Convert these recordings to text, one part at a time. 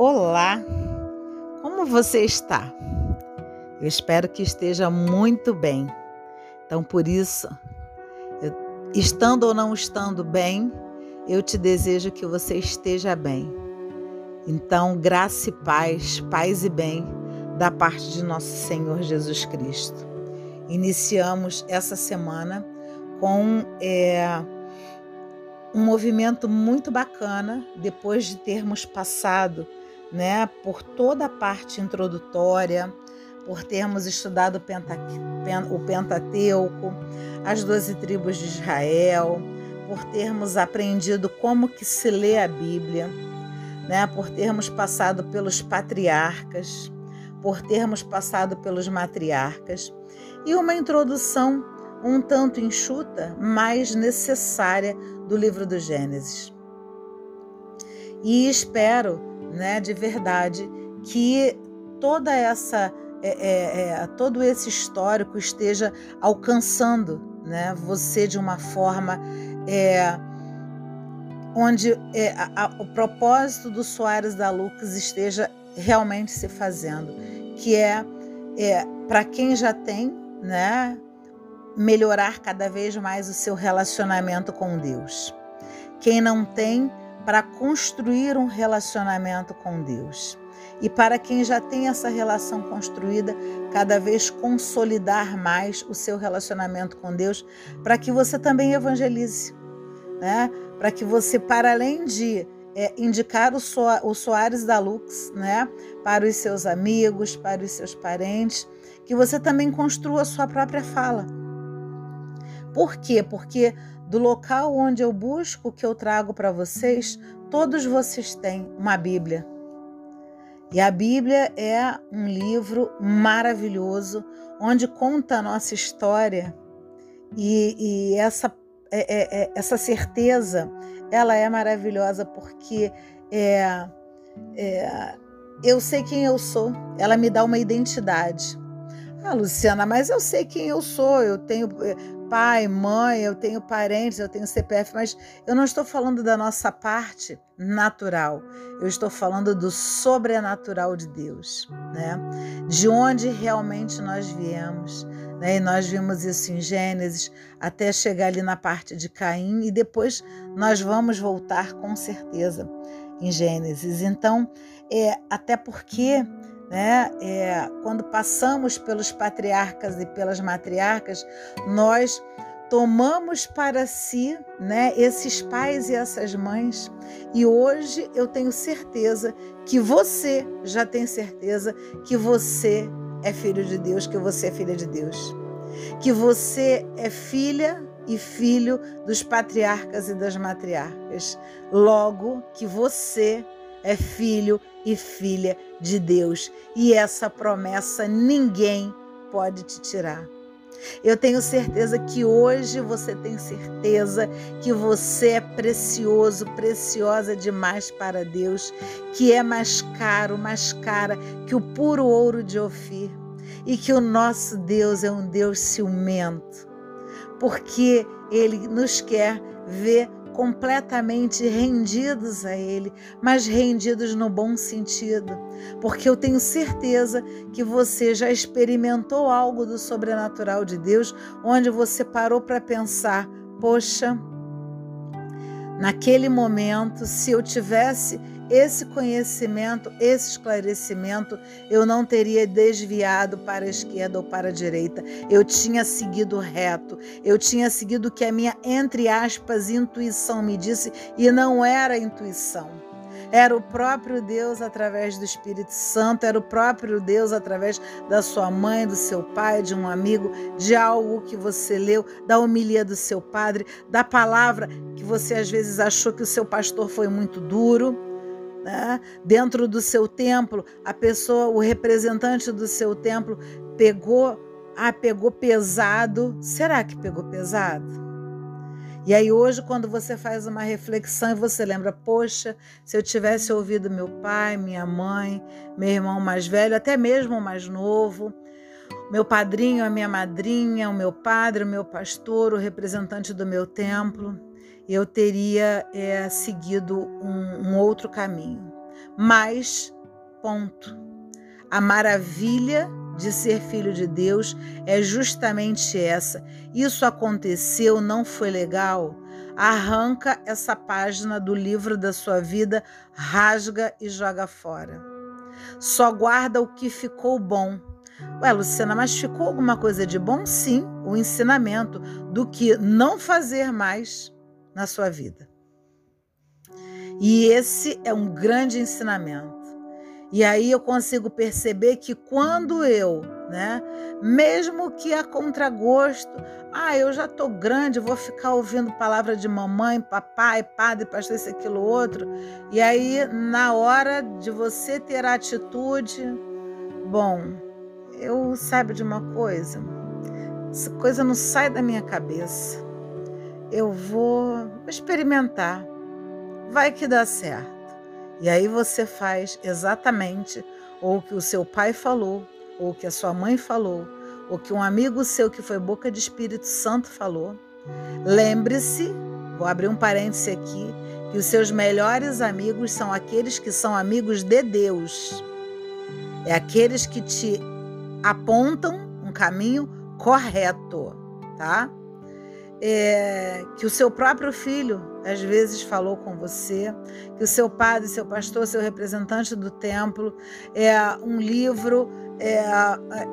Olá, como você está? Eu espero que esteja muito bem. Então, por isso, eu, estando ou não estando bem, eu te desejo que você esteja bem. Então, graça e paz, paz e bem da parte de nosso Senhor Jesus Cristo. Iniciamos essa semana com é, um movimento muito bacana, depois de termos passado né, por toda a parte introdutória, por termos estudado o Pentateuco, as doze tribos de Israel, por termos aprendido como que se lê a Bíblia, né, por termos passado pelos patriarcas, por termos passado pelos matriarcas e uma introdução um tanto enxuta, mas necessária do livro do Gênesis. E espero, né, de verdade, que toda essa é, é, é, todo esse histórico esteja alcançando, né, você de uma forma é, onde é, a, o propósito do Soares da Lucas esteja realmente se fazendo, que é, é para quem já tem, né, melhorar cada vez mais o seu relacionamento com Deus. Quem não tem, para construir um relacionamento com Deus. E para quem já tem essa relação construída, cada vez consolidar mais o seu relacionamento com Deus, para que você também evangelize, né? Para que você, para além de é, indicar o, so, o Soares da Lux, né? Para os seus amigos, para os seus parentes, que você também construa a sua própria fala por quê? Porque do local onde eu busco, que eu trago para vocês, todos vocês têm uma Bíblia. E a Bíblia é um livro maravilhoso, onde conta a nossa história e, e essa, é, é, é, essa certeza, ela é maravilhosa porque é, é, eu sei quem eu sou, ela me dá uma identidade. Ah, Luciana, mas eu sei quem eu sou, eu tenho pai, mãe, eu tenho parentes, eu tenho CPF, mas eu não estou falando da nossa parte natural. Eu estou falando do sobrenatural de Deus, né? De onde realmente nós viemos, né? E nós vimos isso em Gênesis até chegar ali na parte de Caim e depois nós vamos voltar com certeza em Gênesis. Então, é até porque né? É, quando passamos pelos patriarcas e pelas matriarcas, nós tomamos para si né, esses pais e essas mães. E hoje eu tenho certeza que você já tem certeza que você é filho de Deus, que você é filha de Deus. Que você é filha e filho dos patriarcas e das matriarcas. Logo que você é filho e filha de Deus. E essa promessa ninguém pode te tirar. Eu tenho certeza que hoje você tem certeza que você é precioso, preciosa demais para Deus, que é mais caro, mais cara que o puro ouro de Ofir, e que o nosso Deus é um Deus ciumento, porque ele nos quer ver completamente rendidos a Ele, mas rendidos no bom sentido, porque eu tenho certeza que você já experimentou algo do sobrenatural de Deus, onde você parou para pensar: poxa, naquele momento, se eu tivesse esse conhecimento, esse esclarecimento, eu não teria desviado para a esquerda ou para a direita. Eu tinha seguido reto. Eu tinha seguido o que a minha, entre aspas, intuição me disse e não era intuição. Era o próprio Deus através do Espírito Santo, era o próprio Deus através da sua mãe, do seu pai, de um amigo, de algo que você leu, da homilia do seu padre, da palavra que você às vezes achou que o seu pastor foi muito duro né? Dentro do seu templo, a pessoa, o representante do seu templo, pegou, ah, pegou pesado. Será que pegou pesado? E aí hoje, quando você faz uma reflexão e você lembra, poxa, se eu tivesse ouvido meu pai, minha mãe, meu irmão mais velho, até mesmo o mais novo, meu padrinho, a minha madrinha, o meu padre, o meu pastor, o representante do meu templo, eu teria é, seguido um, um outro caminho. Mas, ponto. A maravilha de ser filho de Deus é justamente essa. Isso aconteceu, não foi legal? Arranca essa página do livro da sua vida, rasga e joga fora. Só guarda o que ficou bom. Ué, Luciana, mas ficou alguma coisa de bom? Sim, o ensinamento do que não fazer mais na sua vida. E esse é um grande ensinamento. E aí eu consigo perceber que quando eu, né, mesmo que a contragosto, ah, eu já tô grande, vou ficar ouvindo palavra de mamãe, papai, padre, pastor, isso, aquilo, outro. E aí, na hora de você ter a atitude, bom, eu sabe de uma coisa, essa coisa não sai da minha cabeça. Eu vou experimentar, vai que dá certo. E aí você faz exatamente ou o que o seu pai falou, ou o que a sua mãe falou, ou que um amigo seu que foi boca de Espírito Santo falou. Lembre-se, vou abrir um parêntese aqui, que os seus melhores amigos são aqueles que são amigos de Deus. É aqueles que te apontam um caminho correto, tá? É, que o seu próprio filho às vezes falou com você, que o seu padre, seu pastor, seu representante do templo, é um livro, é,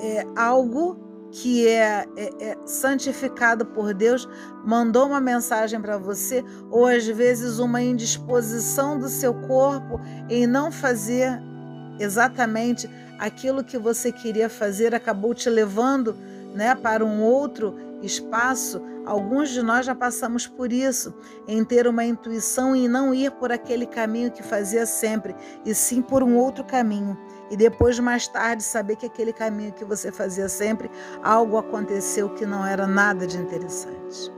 é algo que é, é, é, santificado por Deus, mandou uma mensagem para você, ou às vezes uma indisposição do seu corpo em não fazer exatamente aquilo que você queria fazer, acabou te levando né, para um outro espaço, alguns de nós já passamos por isso, em ter uma intuição e não ir por aquele caminho que fazia sempre, e sim por um outro caminho. E depois, mais tarde, saber que aquele caminho que você fazia sempre, algo aconteceu que não era nada de interessante.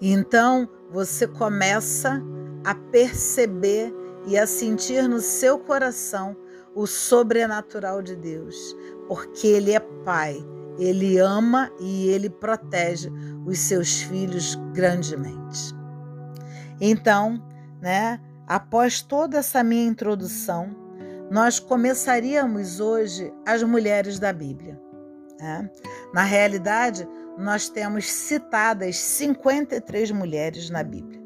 Então, você começa a perceber e a sentir no seu coração o sobrenatural de Deus, porque Ele é Pai ele ama e ele protege os seus filhos grandemente. Então, né, após toda essa minha introdução, nós começaríamos hoje as mulheres da Bíblia. Né? Na realidade, nós temos citadas 53 mulheres na Bíblia.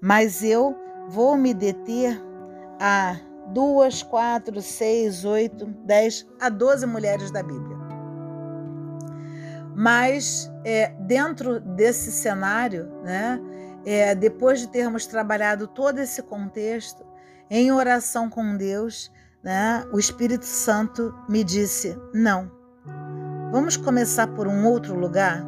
Mas eu vou me deter a duas, quatro, seis, oito, dez, a doze mulheres da Bíblia. Mas é, dentro desse cenário, né, é, depois de termos trabalhado todo esse contexto, em oração com Deus, né, o Espírito Santo me disse: não, vamos começar por um outro lugar?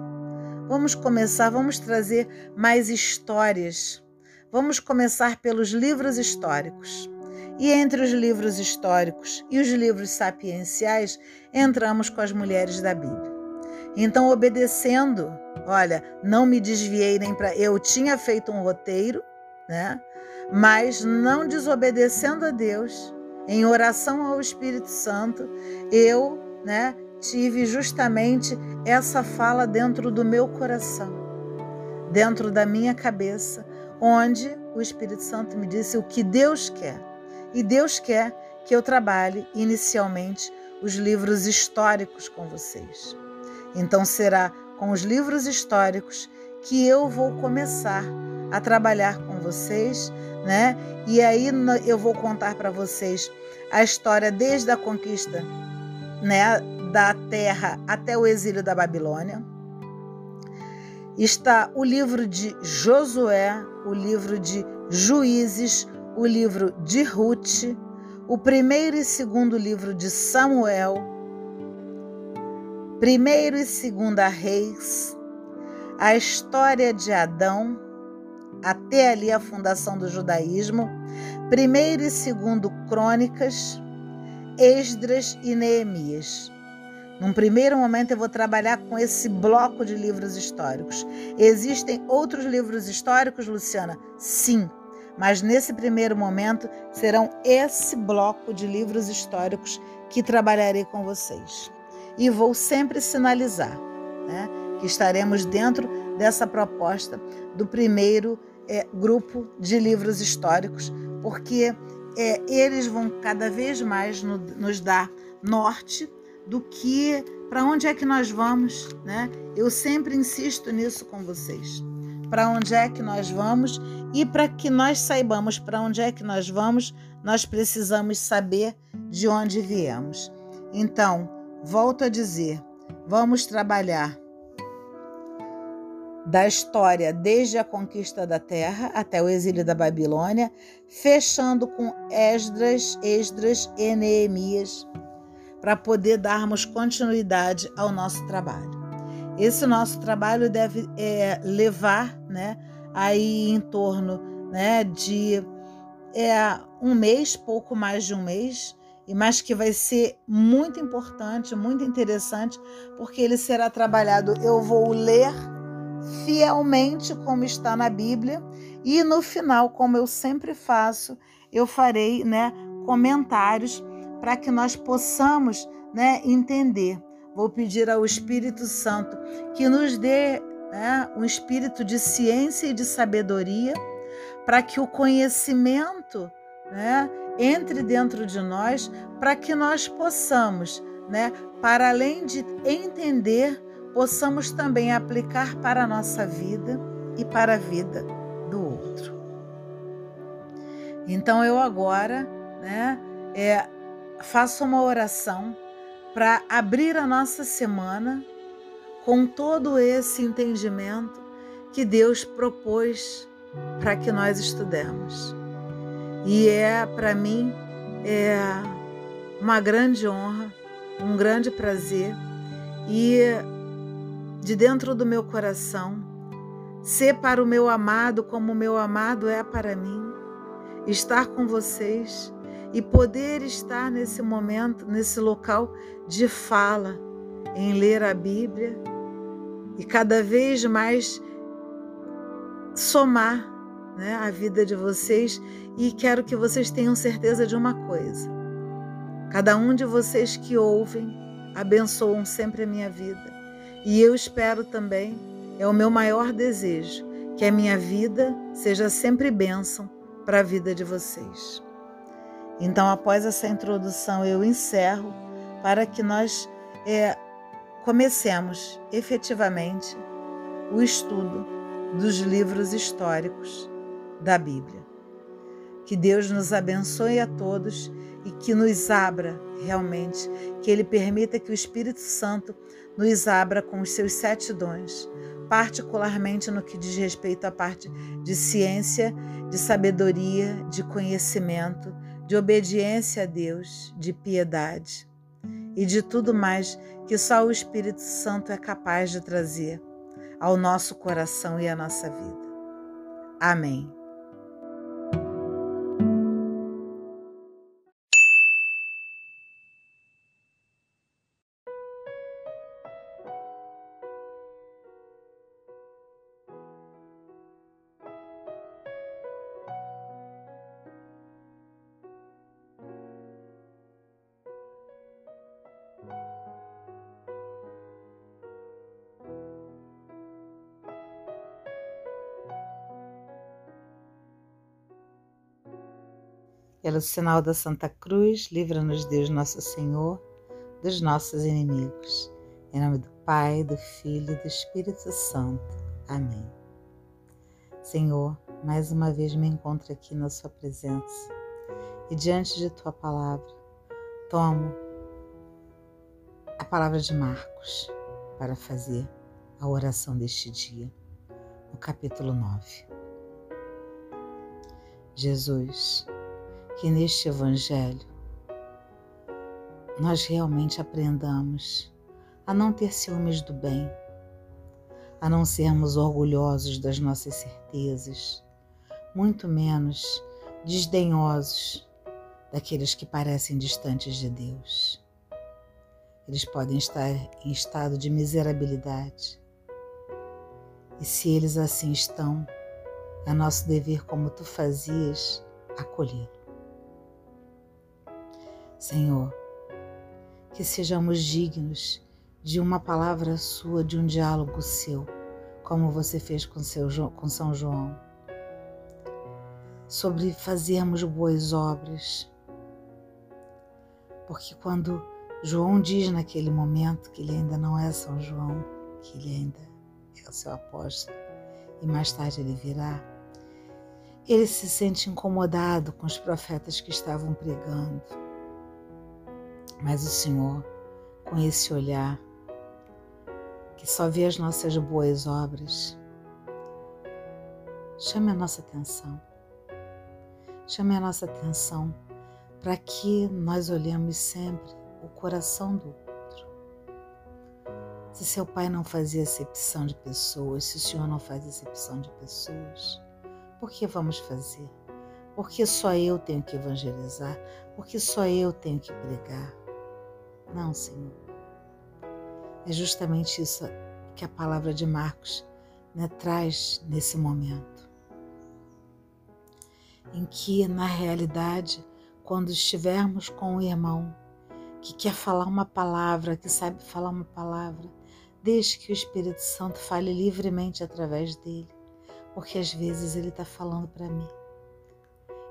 Vamos começar, vamos trazer mais histórias. Vamos começar pelos livros históricos. E entre os livros históricos e os livros sapienciais, entramos com as mulheres da Bíblia. Então, obedecendo, olha, não me desviei nem para. Eu tinha feito um roteiro, né? Mas não desobedecendo a Deus, em oração ao Espírito Santo, eu, né, tive justamente essa fala dentro do meu coração, dentro da minha cabeça, onde o Espírito Santo me disse o que Deus quer. E Deus quer que eu trabalhe inicialmente os livros históricos com vocês. Então será com os livros históricos que eu vou começar a trabalhar com vocês, né? E aí eu vou contar para vocês a história desde a conquista, né, da terra até o exílio da Babilônia. Está o livro de Josué, o livro de Juízes, o livro de Ruth, o primeiro e segundo livro de Samuel, Primeiro e Segunda Reis, a história de Adão, até ali a fundação do judaísmo, Primeiro e Segundo Crônicas, Esdras e Neemias. Num primeiro momento eu vou trabalhar com esse bloco de livros históricos. Existem outros livros históricos, Luciana? Sim, mas nesse primeiro momento serão esse bloco de livros históricos que trabalharei com vocês e vou sempre sinalizar né, que estaremos dentro dessa proposta do primeiro é, grupo de livros históricos porque é, eles vão cada vez mais no, nos dar norte do que para onde é que nós vamos, né? Eu sempre insisto nisso com vocês. Para onde é que nós vamos e para que nós saibamos para onde é que nós vamos, nós precisamos saber de onde viemos. Então, volto a dizer, vamos trabalhar da história desde a conquista da terra até o exílio da Babilônia, fechando com Esdras, Esdras e Neemias, para poder darmos continuidade ao nosso trabalho. Esse nosso trabalho deve é, levar, né, aí em torno, né, de é, um mês, pouco mais de um mês, e mas que vai ser muito importante, muito interessante, porque ele será trabalhado. Eu vou ler fielmente como está na Bíblia e no final, como eu sempre faço, eu farei, né, comentários para que nós possamos, né, entender. Vou pedir ao Espírito Santo que nos dê né, um espírito de ciência e de sabedoria para que o conhecimento, né, entre dentro de nós, para que nós possamos, né, para além de entender, possamos também aplicar para a nossa vida e para a vida do outro. Então eu agora né, é, faço uma oração para abrir a nossa semana com todo esse entendimento que Deus propôs para que nós estudemos. E é para mim é uma grande honra, um grande prazer. E de dentro do meu coração, ser para o meu amado como o meu amado é para mim, estar com vocês e poder estar nesse momento, nesse local de fala, em ler a Bíblia e cada vez mais somar né, a vida de vocês e quero que vocês tenham certeza de uma coisa. Cada um de vocês que ouvem abençoam sempre a minha vida. E eu espero também, é o meu maior desejo, que a minha vida seja sempre bênção para a vida de vocês. Então, após essa introdução, eu encerro para que nós é, comecemos efetivamente o estudo dos livros históricos da Bíblia. Que Deus nos abençoe a todos e que nos abra realmente, que Ele permita que o Espírito Santo nos abra com os seus sete dons, particularmente no que diz respeito à parte de ciência, de sabedoria, de conhecimento, de obediência a Deus, de piedade e de tudo mais que só o Espírito Santo é capaz de trazer ao nosso coração e à nossa vida. Amém. Pelo sinal da Santa Cruz, livra-nos Deus Nosso Senhor dos nossos inimigos. Em nome do Pai, do Filho e do Espírito Santo. Amém. Senhor, mais uma vez me encontro aqui na Sua presença e diante de Tua palavra, tomo a palavra de Marcos para fazer a oração deste dia, no capítulo 9. Jesus, que neste Evangelho nós realmente aprendamos a não ter ciúmes do bem, a não sermos orgulhosos das nossas certezas, muito menos desdenhosos daqueles que parecem distantes de Deus. Eles podem estar em estado de miserabilidade. E se eles assim estão, é nosso dever, como tu fazias, acolhê-los. Senhor, que sejamos dignos de uma palavra sua, de um diálogo seu, como você fez com, seu, com São João. sobre fazermos boas obras. Porque quando João diz naquele momento que ele ainda não é São João, que ele ainda é o seu apóstolo, e mais tarde ele virá, ele se sente incomodado com os profetas que estavam pregando. Mas o Senhor, com esse olhar, que só vê as nossas boas obras, chame a nossa atenção. Chame a nossa atenção para que nós olhemos sempre o coração do outro. Se seu pai não fazia acepção de pessoas, se o senhor não faz acepção de pessoas, por que vamos fazer? Porque só eu tenho que evangelizar? Porque só eu tenho que pregar? Não, Senhor. É justamente isso que a palavra de Marcos né, traz nesse momento. Em que, na realidade, quando estivermos com o irmão que quer falar uma palavra, que sabe falar uma palavra, deixe que o Espírito Santo fale livremente através dele, porque às vezes ele está falando para mim.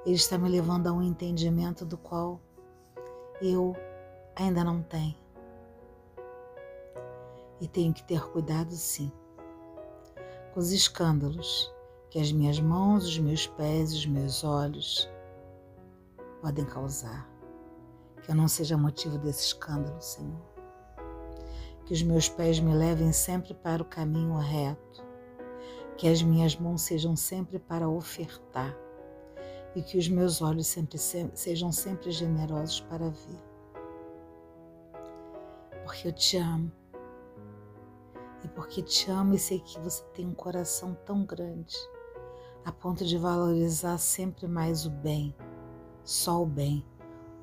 Ele está me levando a um entendimento do qual eu ainda não tenho. E tenho que ter cuidado, sim, com os escândalos que as minhas mãos, os meus pés, os meus olhos podem causar. Que eu não seja motivo desse escândalo, Senhor. Que os meus pés me levem sempre para o caminho reto. Que as minhas mãos sejam sempre para ofertar. E que os meus olhos sempre, sejam sempre generosos para ver. Porque eu te amo. E porque te amo e sei que você tem um coração tão grande, a ponto de valorizar sempre mais o bem só o bem,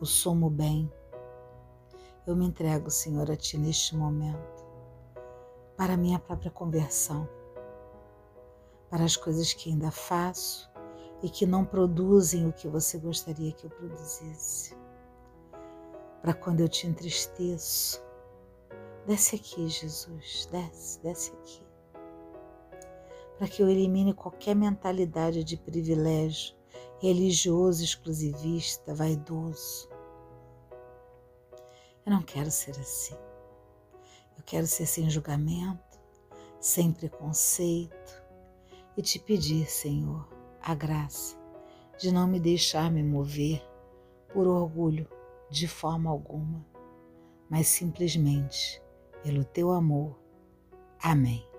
o somo bem. Eu me entrego, Senhor, a Ti neste momento, para a minha própria conversão, para as coisas que ainda faço e que não produzem o que você gostaria que eu produzisse. Para quando eu te entristeço, desce aqui, Jesus, desce, desce aqui. Para que eu elimine qualquer mentalidade de privilégio religioso, exclusivista, vaidoso. Eu não quero ser assim. Eu quero ser sem julgamento, sem preconceito e te pedir, Senhor, a graça de não me deixar me mover por orgulho de forma alguma, mas simplesmente pelo teu amor. Amém.